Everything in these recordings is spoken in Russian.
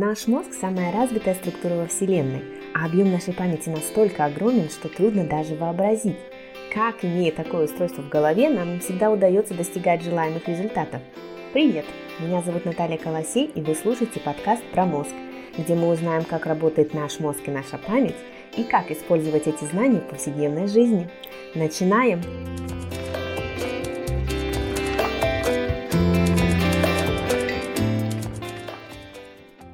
Наш мозг – самая развитая структура во Вселенной, а объем нашей памяти настолько огромен, что трудно даже вообразить. Как, имея такое устройство в голове, нам не всегда удается достигать желаемых результатов. Привет! Меня зовут Наталья Колосей, и вы слушаете подкаст про мозг, где мы узнаем, как работает наш мозг и наша память, и как использовать эти знания в повседневной жизни. Начинаем!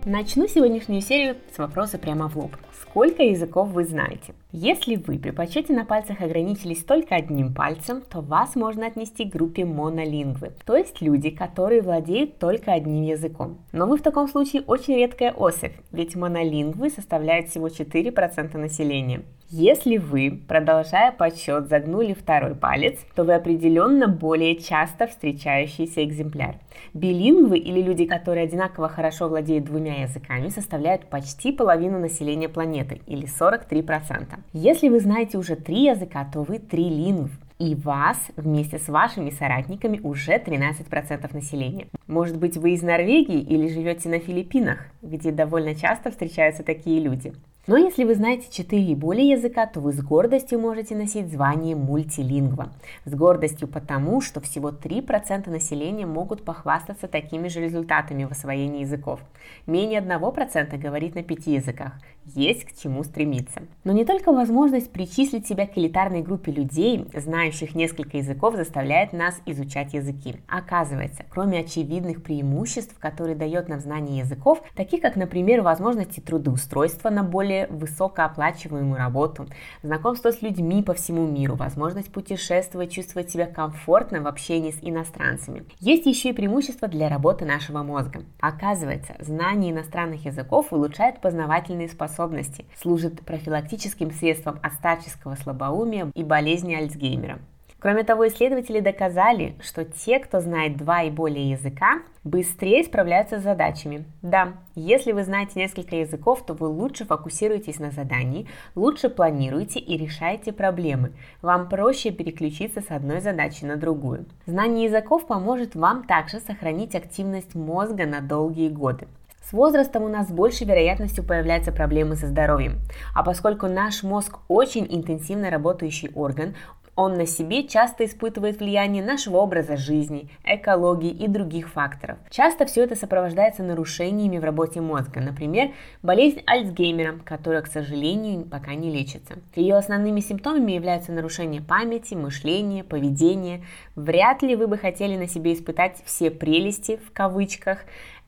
Начну сегодняшнюю серию с вопроса прямо в лоб. Сколько языков вы знаете? Если вы при подсчете на пальцах ограничились только одним пальцем, то вас можно отнести к группе монолингвы, то есть люди, которые владеют только одним языком. Но вы в таком случае очень редкая особь, ведь монолингвы составляют всего 4% населения. Если вы, продолжая подсчет, загнули второй палец, то вы определенно более часто встречающийся экземпляр. Билингвы или люди, которые одинаково хорошо владеют двумя языками, составляют почти половину населения планеты или 43%. Если вы знаете уже три языка, то вы трилингв. И вас вместе с вашими соратниками уже 13% населения. Может быть, вы из Норвегии или живете на Филиппинах, где довольно часто встречаются такие люди. Но если вы знаете 4 и более языка, то вы с гордостью можете носить звание мультилингва. С гордостью потому, что всего 3% населения могут похвастаться такими же результатами в освоении языков. Менее 1% говорит на 5 языках. Есть к чему стремиться. Но не только возможность причислить себя к элитарной группе людей, знающих несколько языков, заставляет нас изучать языки. Оказывается, кроме очевидных преимуществ, которые дает нам знание языков, таких как, например, возможности трудоустройства на более более высокооплачиваемую работу, знакомство с людьми по всему миру, возможность путешествовать, чувствовать себя комфортно в общении с иностранцами. Есть еще и преимущества для работы нашего мозга. Оказывается, знание иностранных языков улучшает познавательные способности, служит профилактическим средством от слабоумия и болезни Альцгеймера. Кроме того, исследователи доказали, что те, кто знает два и более языка, быстрее справляются с задачами. Да, если вы знаете несколько языков, то вы лучше фокусируетесь на задании, лучше планируете и решаете проблемы. Вам проще переключиться с одной задачи на другую. Знание языков поможет вам также сохранить активность мозга на долгие годы. С возрастом у нас с большей вероятностью появляются проблемы со здоровьем. А поскольку наш мозг очень интенсивно работающий орган, он на себе часто испытывает влияние нашего образа жизни, экологии и других факторов. Часто все это сопровождается нарушениями в работе мозга, например, болезнь Альцгеймера, которая, к сожалению, пока не лечится. Ее основными симптомами являются нарушение памяти, мышления, поведения. Вряд ли вы бы хотели на себе испытать все прелести, в кавычках,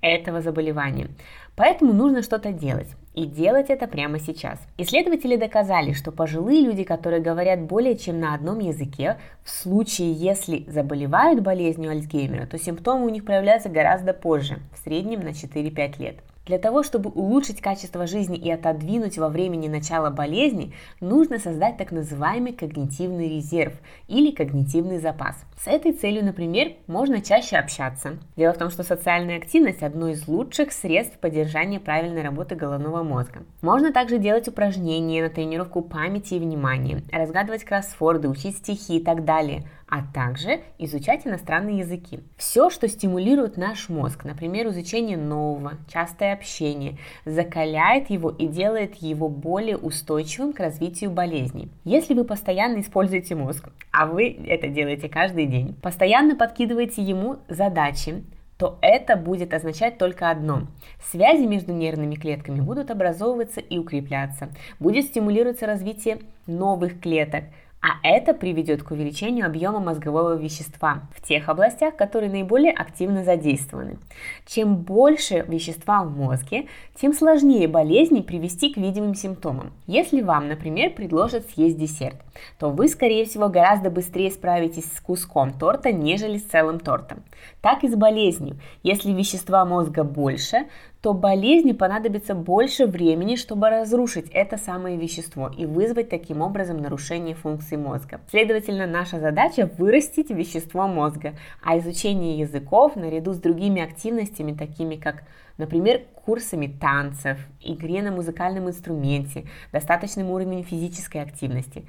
этого заболевания. Поэтому нужно что-то делать. И делать это прямо сейчас. Исследователи доказали, что пожилые люди, которые говорят более чем на одном языке, в случае, если заболевают болезнью Альцгеймера, то симптомы у них проявляются гораздо позже, в среднем на 4-5 лет. Для того, чтобы улучшить качество жизни и отодвинуть во времени начало болезни, нужно создать так называемый когнитивный резерв или когнитивный запас. С этой целью, например, можно чаще общаться. Дело в том, что социальная активность – одно из лучших средств поддержания правильной работы головного мозга. Можно также делать упражнения на тренировку памяти и внимания, разгадывать кроссворды, учить стихи и так далее – а также изучать иностранные языки. Все, что стимулирует наш мозг, например, изучение нового, частое общение, закаляет его и делает его более устойчивым к развитию болезней. Если вы постоянно используете мозг, а вы это делаете каждый день, постоянно подкидываете ему задачи, то это будет означать только одно. Связи между нервными клетками будут образовываться и укрепляться. Будет стимулироваться развитие новых клеток, а это приведет к увеличению объема мозгового вещества в тех областях, которые наиболее активно задействованы. Чем больше вещества в мозге, тем сложнее болезни привести к видимым симптомам. Если вам, например, предложат съесть десерт, то вы, скорее всего, гораздо быстрее справитесь с куском торта, нежели с целым тортом. Так и с болезнью. Если вещества мозга больше, то болезни понадобится больше времени, чтобы разрушить это самое вещество и вызвать таким образом нарушение функций мозга. Следовательно, наша задача вырастить вещество мозга, а изучение языков наряду с другими активностями, такими как например, курсами танцев, игре на музыкальном инструменте, достаточным уровнем физической активности,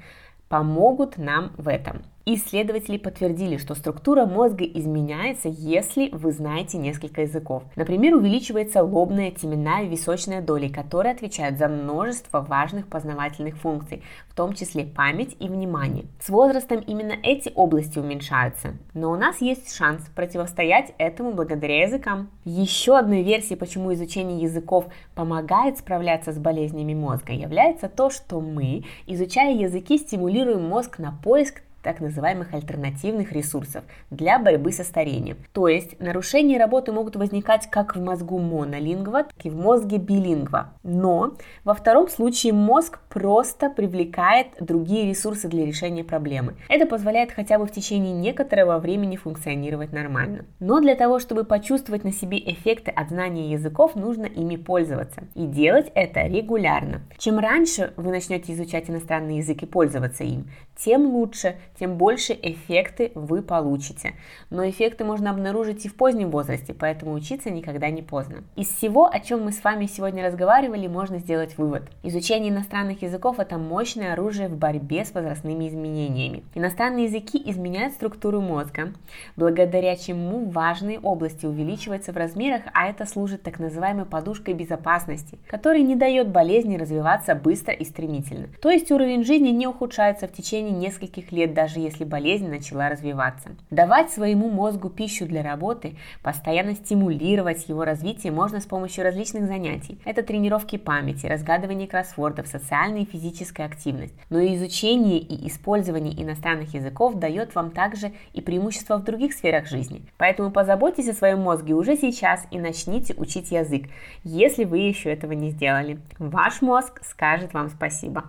помогут нам в этом. Исследователи подтвердили, что структура мозга изменяется, если вы знаете несколько языков. Например, увеличивается лобная, теменная височная доли, которые отвечают за множество важных познавательных функций, в том числе память и внимание. С возрастом именно эти области уменьшаются, но у нас есть шанс противостоять этому благодаря языкам. Еще одной версией, почему изучение языков помогает справляться с болезнями мозга, является то, что мы, изучая языки, стимулируем мозг на поиск так называемых альтернативных ресурсов для борьбы со старением. То есть нарушения работы могут возникать как в мозгу монолингва, так и в мозге билингва. Но во втором случае мозг просто привлекает другие ресурсы для решения проблемы. Это позволяет хотя бы в течение некоторого времени функционировать нормально. Но для того, чтобы почувствовать на себе эффекты от знания языков, нужно ими пользоваться. И делать это регулярно. Чем раньше вы начнете изучать иностранный язык и пользоваться им, тем лучше, тем больше эффекты вы получите. Но эффекты можно обнаружить и в позднем возрасте, поэтому учиться никогда не поздно. Из всего, о чем мы с вами сегодня разговаривали, можно сделать вывод. Изучение иностранных языков – это мощное оружие в борьбе с возрастными изменениями. Иностранные языки изменяют структуру мозга, благодаря чему важные области увеличиваются в размерах, а это служит так называемой подушкой безопасности, которая не дает болезни развиваться быстро и стремительно. То есть уровень жизни не ухудшается в течение нескольких лет, даже если болезнь начала развиваться. Давать своему мозгу пищу для работы, постоянно стимулировать его развитие можно с помощью различных занятий. Это тренировки памяти, разгадывание кроссвордов, социальная и физическая активность. Но изучение и использование иностранных языков дает вам также и преимущества в других сферах жизни. Поэтому позаботьтесь о своем мозге уже сейчас и начните учить язык, если вы еще этого не сделали. Ваш мозг скажет вам спасибо.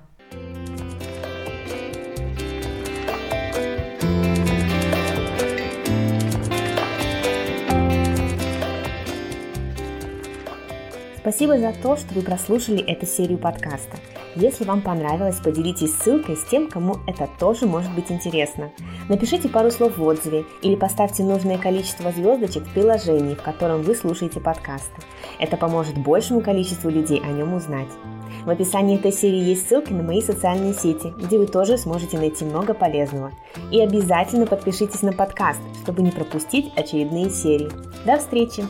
Спасибо за то, что вы прослушали эту серию подкаста. Если вам понравилось, поделитесь ссылкой с тем, кому это тоже может быть интересно. Напишите пару слов в отзыве или поставьте нужное количество звездочек в приложении, в котором вы слушаете подкасты. Это поможет большему количеству людей о нем узнать. В описании этой серии есть ссылки на мои социальные сети, где вы тоже сможете найти много полезного. И обязательно подпишитесь на подкаст, чтобы не пропустить очередные серии. До встречи!